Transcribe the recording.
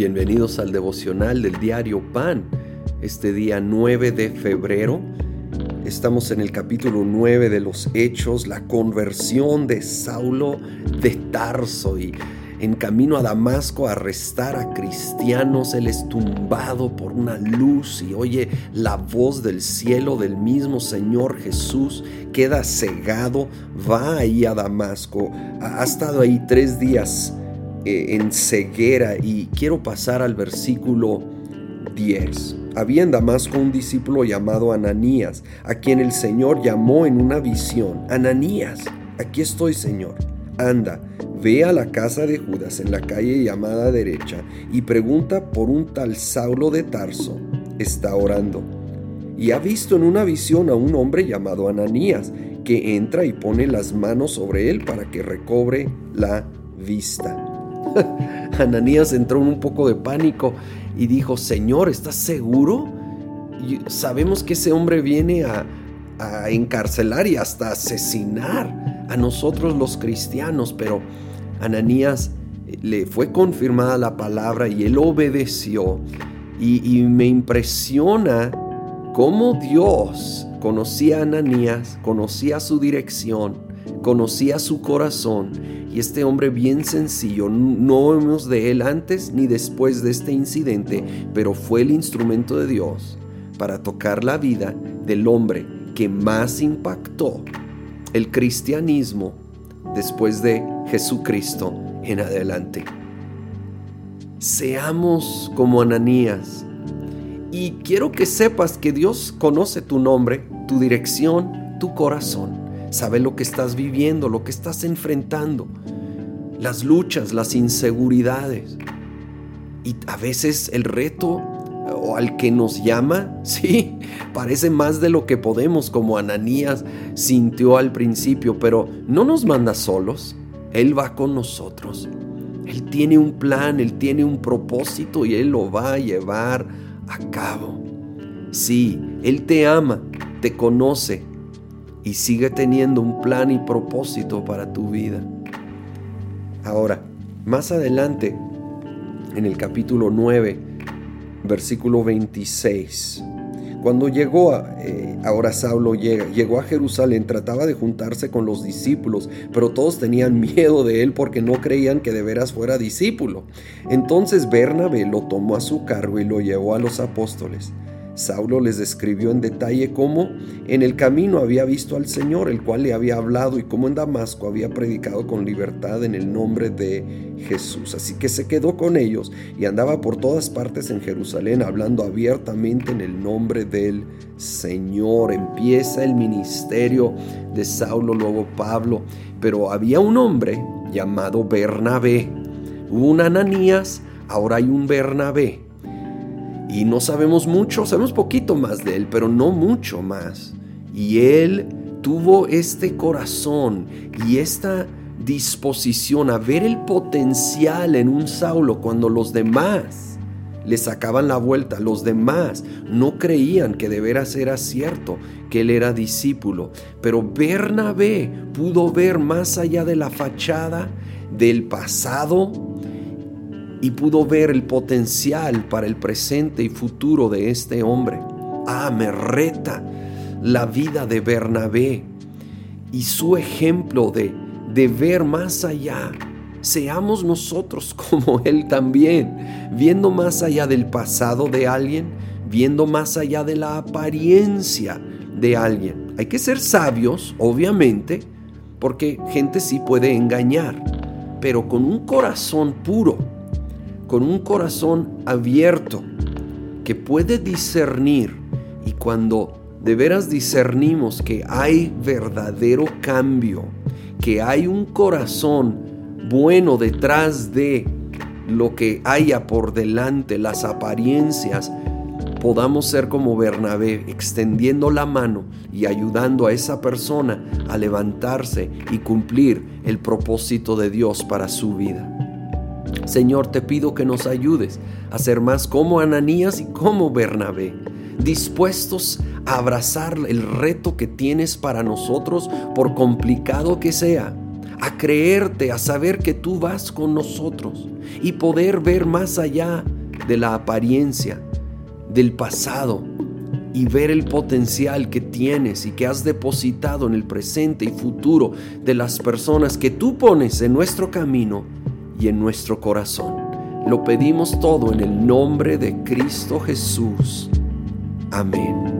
Bienvenidos al devocional del diario Pan. Este día 9 de febrero estamos en el capítulo 9 de los Hechos, la conversión de Saulo de Tarso y en camino a Damasco a arrestar a cristianos, él es tumbado por una luz y oye la voz del cielo del mismo Señor Jesús, queda cegado, va ahí a Damasco, ha estado ahí tres días en ceguera y quiero pasar al versículo 10. Había en Damasco un discípulo llamado Ananías, a quien el Señor llamó en una visión. Ananías, aquí estoy Señor. Anda, ve a la casa de Judas en la calle llamada derecha y pregunta por un tal Saulo de Tarso. Está orando. Y ha visto en una visión a un hombre llamado Ananías, que entra y pone las manos sobre él para que recobre la vista. Ananías entró en un poco de pánico y dijo, Señor, ¿estás seguro? sabemos que ese hombre viene a, encarcelar y hasta asesinar a nosotros los cristianos, pero Ananías eh, le fue confirmada la palabra y él obedeció. Y, me impresiona cómo Dios conocía a Ananías, conocía su dirección, conocía su corazón y este hombre bien sencillo, no vemos de él antes ni después de este incidente, pero fue el instrumento de Dios para tocar la vida del hombre que más impactó el cristianismo después de Jesucristo en adelante. Seamos como Ananías. Y quiero que sepas que Dios conoce tu nombre, tu dirección, tu corazón sabe lo que estás viviendo, lo que estás enfrentando, las luchas, las inseguridades. Y a veces el reto o al que nos llama, sí, parece más de lo que podemos, como Ananías sintió al principio, pero no nos manda solos, Él va con nosotros. Él tiene un plan, Él tiene un propósito y Él lo va a llevar a cabo. Sí, Él te ama, te conoce, y sigue teniendo un plan y propósito para tu vida. Ahora, más adelante, en el capítulo 9, versículo 26, cuando llegó, a, eh, ahora Saulo llega, llegó a Jerusalén, trataba de juntarse con los discípulos, pero todos tenían miedo de él porque no creían que de veras fuera discípulo. Entonces Bernabé lo tomó a su cargo y lo llevó a los apóstoles. Saulo les describió en detalle cómo en el camino había visto al Señor, el cual le había hablado, y cómo en Damasco había predicado con libertad en el nombre de Jesús. Así que se quedó con ellos y andaba por todas partes en Jerusalén hablando abiertamente en el nombre del Señor. Empieza el ministerio de Saulo, luego Pablo, pero había un hombre llamado Bernabé. Hubo un Ananías, ahora hay un Bernabé y no sabemos mucho, sabemos poquito más de él, pero no mucho más. Y él tuvo este corazón y esta disposición a ver el potencial en un Saulo cuando los demás le sacaban la vuelta, los demás no creían que de veras era cierto que él era discípulo, pero Bernabé pudo ver más allá de la fachada, del pasado, y pudo ver el potencial para el presente y futuro de este hombre. Ah, me reta la vida de Bernabé y su ejemplo de, de ver más allá. Seamos nosotros como Él también, viendo más allá del pasado de alguien, viendo más allá de la apariencia de alguien. Hay que ser sabios, obviamente, porque gente sí puede engañar, pero con un corazón puro con un corazón abierto que puede discernir y cuando de veras discernimos que hay verdadero cambio, que hay un corazón bueno detrás de lo que haya por delante, las apariencias, podamos ser como Bernabé, extendiendo la mano y ayudando a esa persona a levantarse y cumplir el propósito de Dios para su vida. Señor, te pido que nos ayudes a ser más como Ananías y como Bernabé, dispuestos a abrazar el reto que tienes para nosotros, por complicado que sea, a creerte, a saber que tú vas con nosotros y poder ver más allá de la apariencia, del pasado y ver el potencial que tienes y que has depositado en el presente y futuro de las personas que tú pones en nuestro camino y en nuestro corazón. Lo pedimos todo en el nombre de Cristo Jesús. Amén.